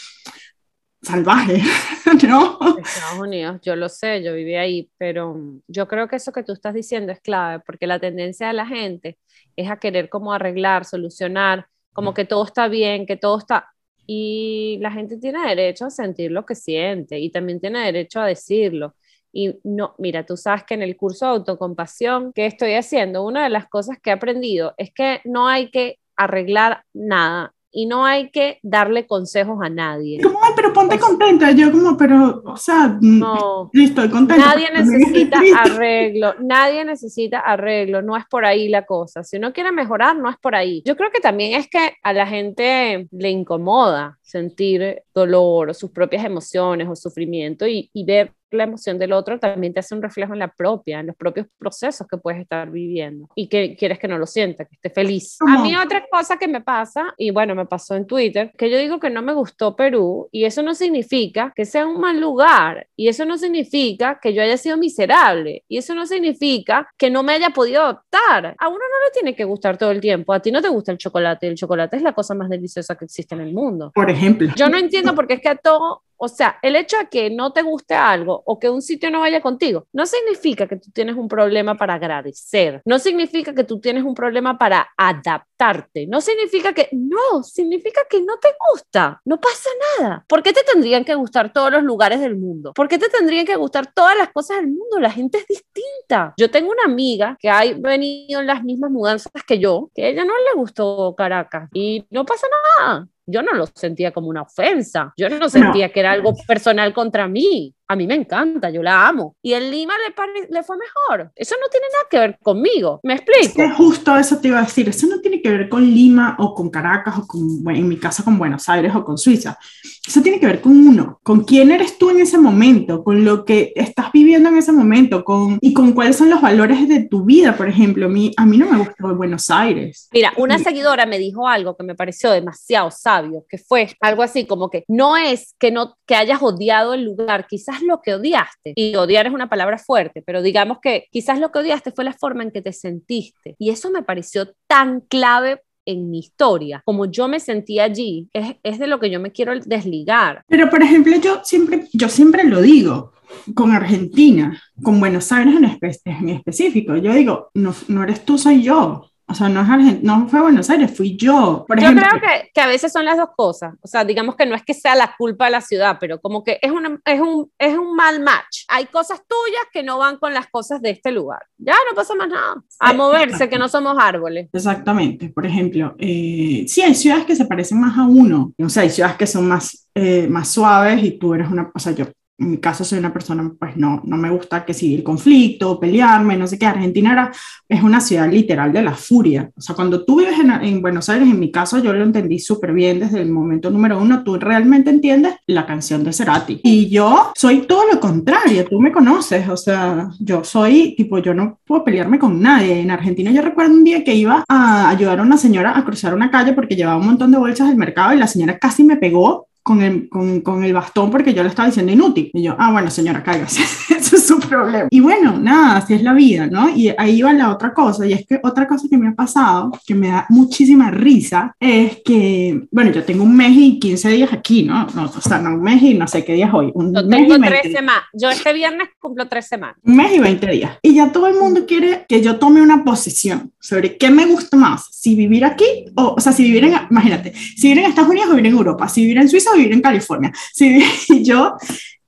salvaje, ¿no? Estados Unidos, yo lo sé, yo viví ahí, pero yo creo que eso que tú estás diciendo es clave porque la tendencia de la gente es a querer como arreglar, solucionar, como que todo está bien, que todo está, y la gente tiene derecho a sentir lo que siente y también tiene derecho a decirlo. Y no, mira, tú sabes que en el curso de autocompasión que estoy haciendo, una de las cosas que he aprendido es que no hay que arreglar nada y no hay que darle consejos a nadie. Como, ay, pero ponte contenta. Yo como, pero, o sea, mm, no, estoy contenta. Nadie necesita arreglo, nadie necesita arreglo, no es por ahí la cosa. Si uno quiere mejorar, no es por ahí. Yo creo que también es que a la gente le incomoda sentir dolor o sus propias emociones o sufrimiento y, y ver la emoción del otro también te hace un reflejo en la propia, en los propios procesos que puedes estar viviendo y que quieres que no lo sienta, que esté feliz. A mí otra cosa que me pasa, y bueno, me pasó en Twitter, que yo digo que no me gustó Perú y eso no significa que sea un mal lugar y eso no significa que yo haya sido miserable y eso no significa que no me haya podido adoptar. A uno no le tiene que gustar todo el tiempo, a ti no te gusta el chocolate, el chocolate es la cosa más deliciosa que existe en el mundo. Por ejemplo. Yo no entiendo por qué es que a todo o sea, el hecho de que no te guste algo o que un sitio no vaya contigo, no significa que tú tienes un problema para agradecer, no significa que tú tienes un problema para adaptarte, no significa que, no, significa que no te gusta, no pasa nada. ¿Por qué te tendrían que gustar todos los lugares del mundo? ¿Por qué te tendrían que gustar todas las cosas del mundo? La gente es distinta. Yo tengo una amiga que ha venido en las mismas mudanzas que yo, que a ella no le gustó Caracas y no pasa nada yo no lo sentía como una ofensa, yo no sentía que era algo personal contra mí a mí me encanta, yo la amo. Y en Lima le, le fue mejor. Eso no tiene nada que ver conmigo. ¿Me explico? Es justo eso te iba a decir. Eso no tiene que ver con Lima o con Caracas o con, en mi caso con Buenos Aires o con Suiza. Eso tiene que ver con uno, con quién eres tú en ese momento, con lo que estás viviendo en ese momento con, y con cuáles son los valores de tu vida. Por ejemplo, a mí, a mí no me gustó Buenos Aires. Mira, una seguidora me dijo algo que me pareció demasiado sabio, que fue algo así como que no es que, no, que hayas odiado el lugar, quizás lo que odiaste. Y odiar es una palabra fuerte, pero digamos que quizás lo que odiaste fue la forma en que te sentiste. Y eso me pareció tan clave en mi historia, como yo me sentí allí, es, es, de lo que yo me quiero desligar. Pero, por ejemplo, yo siempre, yo siempre lo digo con Argentina, con Buenos Aires en, en específico. Yo digo, no, no eres tú, soy yo. O sea, no, es no fue Buenos Aires, fui yo. Por yo creo que, que, a veces son las dos cosas. O sea, digamos que no es que sea la culpa de la ciudad, pero como que es, una, es, un, es un mal match. Hay cosas tuyas que no van con las cosas de este lugar. Ya no pasa más nada. A moverse, que no somos árboles. Exactamente. Por ejemplo, eh, sí hay ciudades que se parecen más a uno. O sea, hay ciudades que son más, eh, más suaves y tú eres una, o sea, yo en mi caso soy una persona, pues no, no me gusta que siga el conflicto, pelearme, no sé qué. Argentina era, es una ciudad literal de la furia. O sea, cuando tú vives en, en Buenos Aires, en mi caso yo lo entendí súper bien desde el momento número uno, tú realmente entiendes la canción de Cerati. Y yo soy todo lo contrario, tú me conoces, o sea, yo soy tipo, yo no puedo pelearme con nadie. En Argentina yo recuerdo un día que iba a ayudar a una señora a cruzar una calle porque llevaba un montón de bolsas del mercado y la señora casi me pegó con el, con, con el, bastón porque yo le estaba diciendo inútil. Y yo, ah, bueno, señora, cállese, eso es su problema. Y bueno, nada, así es la vida, ¿no? Y ahí va la otra cosa, y es que otra cosa que me ha pasado, que me da muchísima risa, es que, bueno, yo tengo un mes y 15 días aquí, ¿no? no o sea, no un mes y no sé qué días hoy. Un yo mes tengo tres semanas. Yo este viernes cumplo tres semanas. Un mes y 20 días. Y ya todo el mundo quiere que yo tome una posición sobre qué me gusta más, si vivir aquí, o, o sea, si vivir en, imagínate, si vivir en Estados Unidos o vivir en Europa, si vivir en Suiza o vivir en California. Si yo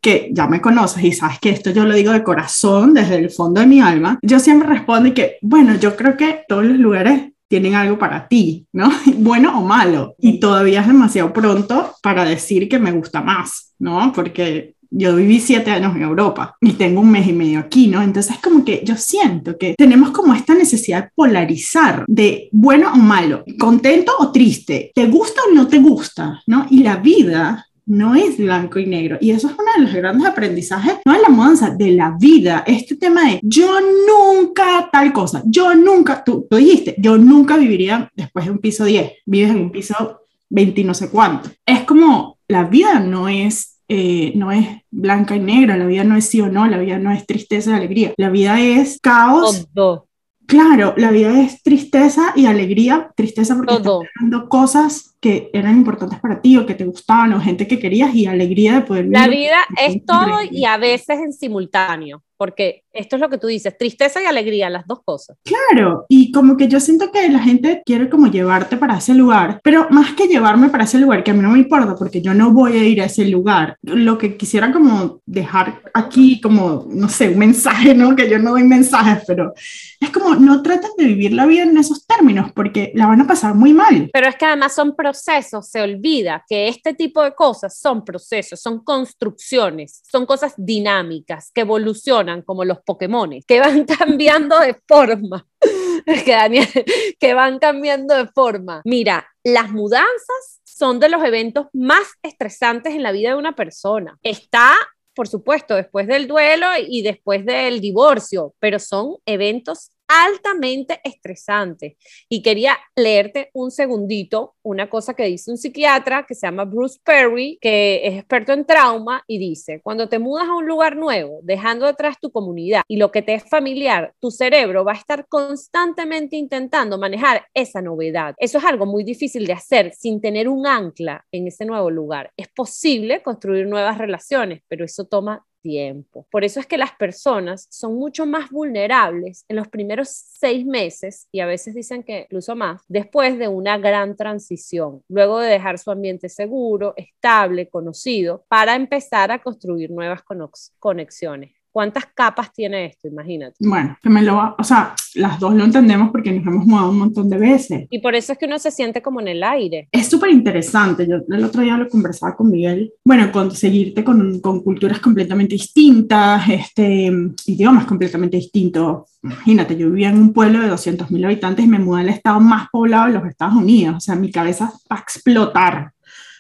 que ya me conoces y sabes que esto yo lo digo de corazón, desde el fondo de mi alma, yo siempre respondo que, bueno, yo creo que todos los lugares tienen algo para ti, ¿no? Bueno o malo. Y todavía es demasiado pronto para decir que me gusta más, ¿no? Porque yo viví siete años en Europa y tengo un mes y medio aquí, ¿no? Entonces como que yo siento que tenemos como esta necesidad de polarizar de bueno o malo, contento o triste, te gusta o no te gusta, ¿no? Y la vida no es blanco y negro. Y eso es uno de los grandes aprendizajes, no de la mudanza, de la vida. Este tema de yo nunca tal cosa, yo nunca, tú, tú dijiste, yo nunca viviría después de un piso 10, vives en un piso 20 no sé cuánto. Es como la vida no es eh, no es blanca y negra, la vida no es sí o no, la vida no es tristeza y alegría, la vida es caos. Claro, la vida es tristeza y alegría, tristeza porque estás dando cosas que eran importantes para ti o que te gustaban o gente que querías y alegría de poder vivir. La vida es todo y a veces en simultáneo porque esto es lo que tú dices, tristeza y alegría, las dos cosas. Claro, y como que yo siento que la gente quiere como llevarte para ese lugar, pero más que llevarme para ese lugar, que a mí no me importa porque yo no voy a ir a ese lugar, lo que quisiera como dejar aquí como, no sé, un mensaje, ¿no? Que yo no doy mensajes, pero es como no traten de vivir la vida en esos términos porque la van a pasar muy mal. Pero es que además son procesos, se olvida que este tipo de cosas son procesos, son construcciones, son cosas dinámicas que evolucionan como los Pokémon, que van cambiando de forma. que, que van cambiando de forma. Mira, las mudanzas son de los eventos más estresantes en la vida de una persona. Está por supuesto, después del duelo y después del divorcio, pero son eventos altamente estresante. Y quería leerte un segundito una cosa que dice un psiquiatra que se llama Bruce Perry, que es experto en trauma y dice, cuando te mudas a un lugar nuevo, dejando detrás tu comunidad y lo que te es familiar, tu cerebro va a estar constantemente intentando manejar esa novedad. Eso es algo muy difícil de hacer sin tener un ancla en ese nuevo lugar. Es posible construir nuevas relaciones, pero eso toma tiempo. Por eso es que las personas son mucho más vulnerables en los primeros seis meses y a veces dicen que incluso más después de una gran transición, luego de dejar su ambiente seguro, estable, conocido, para empezar a construir nuevas conexiones. ¿Cuántas capas tiene esto? Imagínate. Bueno, que me lo va, o sea, las dos lo entendemos porque nos hemos mudado un montón de veces. Y por eso es que uno se siente como en el aire. Es súper interesante. Yo el otro día lo conversaba con Miguel. Bueno, conseguirte con, con culturas completamente distintas, este, idiomas completamente distintos. Imagínate, yo vivía en un pueblo de 200.000 habitantes y me mudé al estado más poblado de los Estados Unidos. O sea, mi cabeza va a explotar.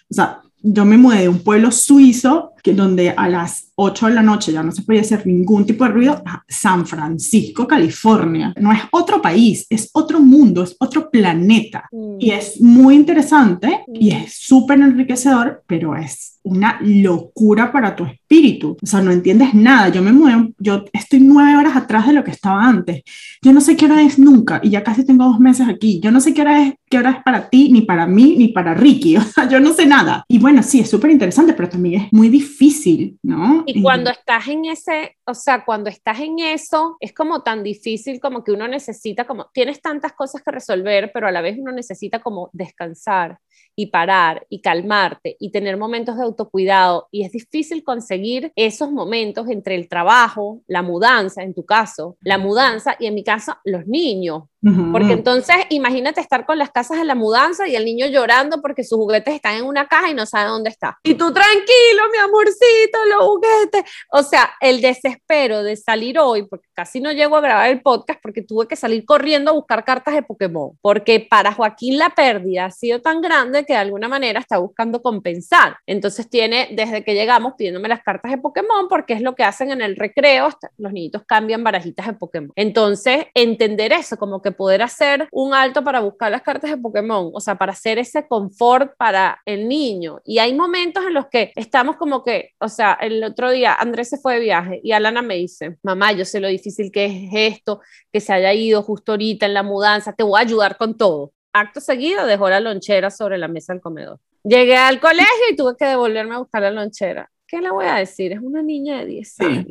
O sea, yo me mudé de un pueblo suizo que donde a las 8 de la noche ya no se podía hacer ningún tipo de ruido, a San Francisco, California. No es otro país, es otro mundo, es otro planeta. Mm. Y es muy interesante y mm. es súper enriquecedor, pero es una locura para tu espíritu. O sea, no entiendes nada. Yo me mudé, yo estoy nueve horas atrás de lo que estaba antes. Yo no sé qué hora es nunca y ya casi tengo dos meses aquí. Yo no sé qué hora es, qué hora es para ti, ni para mí, ni para Ricky. O sea, yo no sé nada. Y bueno, sí, es súper interesante, pero también es muy difícil difícil, ¿no? Y cuando estás en ese, o sea, cuando estás en eso, es como tan difícil como que uno necesita, como tienes tantas cosas que resolver, pero a la vez uno necesita como descansar y parar y calmarte y tener momentos de autocuidado. Y es difícil conseguir esos momentos entre el trabajo, la mudanza, en tu caso, la mudanza y en mi caso, los niños. Porque entonces imagínate estar con las casas de la mudanza y el niño llorando porque sus juguetes están en una caja y no sabe dónde está. Y tú tranquilo, mi amorcito, los juguetes. O sea, el desespero de salir hoy, porque casi no llego a grabar el podcast porque tuve que salir corriendo a buscar cartas de Pokémon. Porque para Joaquín la pérdida ha sido tan grande que de alguna manera está buscando compensar. Entonces tiene, desde que llegamos, pidiéndome las cartas de Pokémon porque es lo que hacen en el recreo. Los niñitos cambian barajitas de Pokémon. Entonces, entender eso, como que poder hacer un alto para buscar las cartas de Pokémon, o sea, para hacer ese confort para el niño. Y hay momentos en los que estamos como que, o sea, el otro día Andrés se fue de viaje y Alana me dice, mamá, yo sé lo difícil que es esto, que se haya ido justo ahorita en la mudanza, te voy a ayudar con todo. Acto seguido dejó la lonchera sobre la mesa del comedor. Llegué al colegio y tuve que devolverme a buscar la lonchera. ¿Qué le voy a decir? Es una niña de 10 años.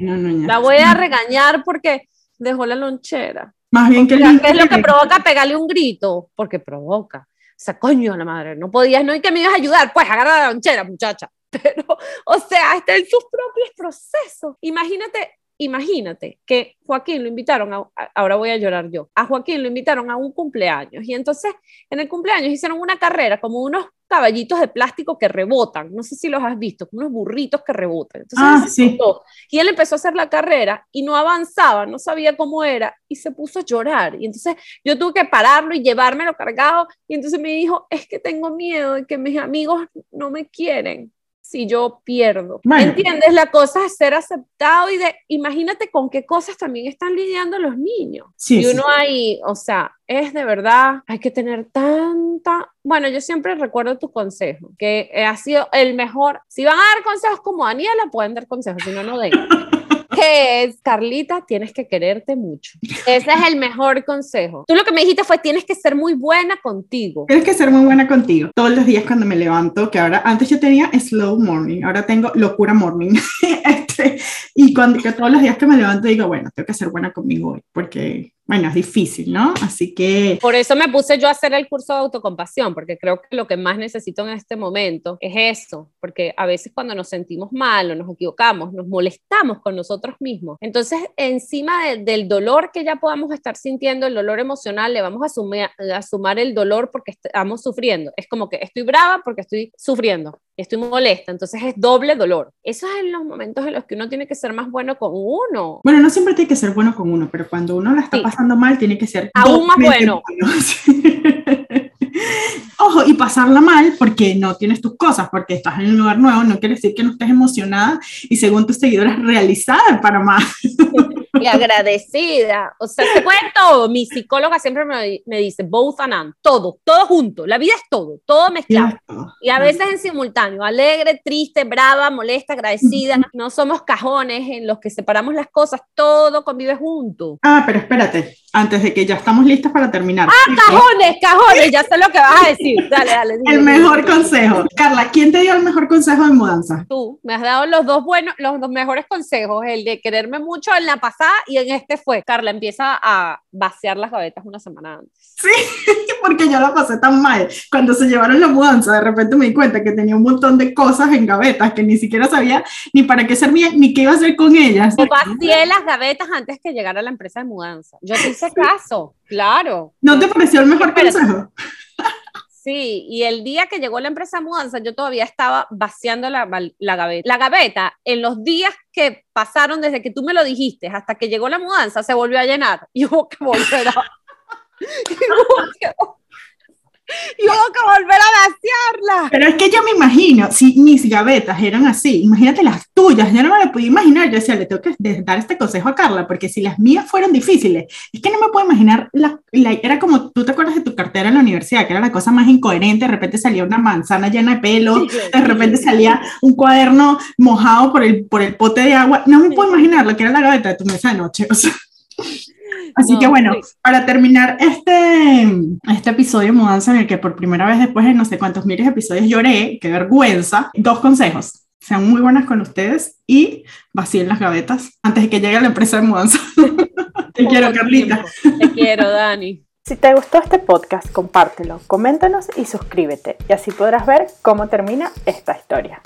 la voy a regañar porque dejó la lonchera. Más bien que ¿Qué es lo que provoca pegarle un grito? Porque provoca. O sea, coño, la madre, no podías, no, y que me ibas a ayudar, pues agarra la lonchera, muchacha. Pero, o sea, está en sus propios procesos. Imagínate, imagínate que Joaquín lo invitaron, a, ahora voy a llorar yo, a Joaquín lo invitaron a un cumpleaños y entonces en el cumpleaños hicieron una carrera como unos caballitos de plástico que rebotan, no sé si los has visto, unos burritos que rebotan. Entonces ah, sí. y él empezó a hacer la carrera y no avanzaba, no sabía cómo era y se puso a llorar. Y entonces yo tuve que pararlo y llevármelo cargado y entonces me dijo, es que tengo miedo de que mis amigos no me quieren si yo pierdo. ¿Me ¿Entiendes? La cosa es ser aceptado y de, imagínate con qué cosas también están lidiando los niños. Sí, y uno ahí, o sea, es de verdad, hay que tener tanta... Bueno, yo siempre recuerdo tu consejo, que ha sido el mejor. Si van a dar consejos como Daniela, pueden dar consejos, si no, no den. Es, Carlita, tienes que quererte mucho. Ese es el mejor consejo. Tú lo que me dijiste fue, tienes que ser muy buena contigo. Tienes que ser muy buena contigo. Todos los días cuando me levanto, que ahora, antes yo tenía slow morning, ahora tengo locura morning. y cuando que todos los días que me levanto digo, bueno, tengo que ser buena conmigo hoy, porque bueno, es difícil, ¿no? Así que... Por eso me puse yo a hacer el curso de autocompasión, porque creo que lo que más necesito en este momento es eso, porque a veces cuando nos sentimos mal o nos equivocamos, nos molestamos con nosotros mismos. Entonces, encima del dolor que ya podamos estar sintiendo, el dolor emocional, le vamos a, sumar, a sumar el dolor porque estamos sufriendo. Es como que estoy brava porque estoy sufriendo estoy molesta, entonces es doble dolor. Esos son los momentos en los que uno tiene que ser más bueno con uno. Bueno, no siempre tiene que ser bueno con uno, pero cuando uno la está pasando mal, tiene que ser aún más bueno. Ojo, y pasarla mal porque no tienes tus cosas, porque estás en un lugar nuevo, no quiere decir que no estés emocionada y según tus seguidores realizada para más. y agradecida. O sea, te cuento, mi psicóloga siempre me, me, dice, both and todo, todo junto. La vida es todo, todo mezclado. Y a veces en simultáneo, alegre, triste, brava, molesta, agradecida. No somos cajones en los que separamos las cosas, todo convive junto. Ah, pero espérate, antes de que ya estamos listas para terminar. Ah, cajones, cajones, ya sé lo que vas a decir. Dale, dale. el mejor consejo. Carla, ¿quién te dio el mejor consejo de mudanza? Tú, me has dado los dos buenos, los dos mejores consejos, el de quererme mucho en la pasada y en este fue, Carla empieza a vaciar las gavetas una semana antes. Sí, porque yo la pasé tan mal. Cuando se llevaron la mudanza, de repente me di cuenta que tenía un montón de cosas en gavetas que ni siquiera sabía ni para qué servían ni qué iba a hacer con ellas. Yo vacié las gavetas antes que llegara la empresa de mudanza. Yo te hice caso, claro. ¿No te pareció el mejor consejo? Sí, y el día que llegó la empresa mudanza, yo todavía estaba vaciando la, la, gaveta. La gaveta, en los días que pasaron desde que tú me lo dijiste hasta que llegó la mudanza, se volvió a llenar y hubo que volver a... y hubo que volver a vaciarla. Pero es que yo me imagino, si mis gavetas eran así, imagínate las tuyas, yo no me lo podía imaginar, yo decía, le tengo que dar este consejo a Carla, porque si las mías fueron difíciles, es que no me puedo imaginar, la, era como, tú te acuerdas de tu cartera en la universidad, que era la cosa más incoherente, de repente salía una manzana llena de pelo, de repente salía un cuaderno mojado por el, por el pote de agua, no me puedo imaginar lo que era la gaveta de tu mesa de noche, o sea. Así que bueno, para terminar este, este episodio de mudanza en el que por primera vez después de no sé cuántos miles de episodios lloré, qué vergüenza, dos consejos. sean muy buenas con ustedes y vacíen las gavetas antes de que llegue la empresa de mudanza. Te quiero, Carlita. Te quiero, Dani. Si te gustó este podcast, compártelo, coméntanos y suscríbete, y así podrás ver cómo termina esta historia.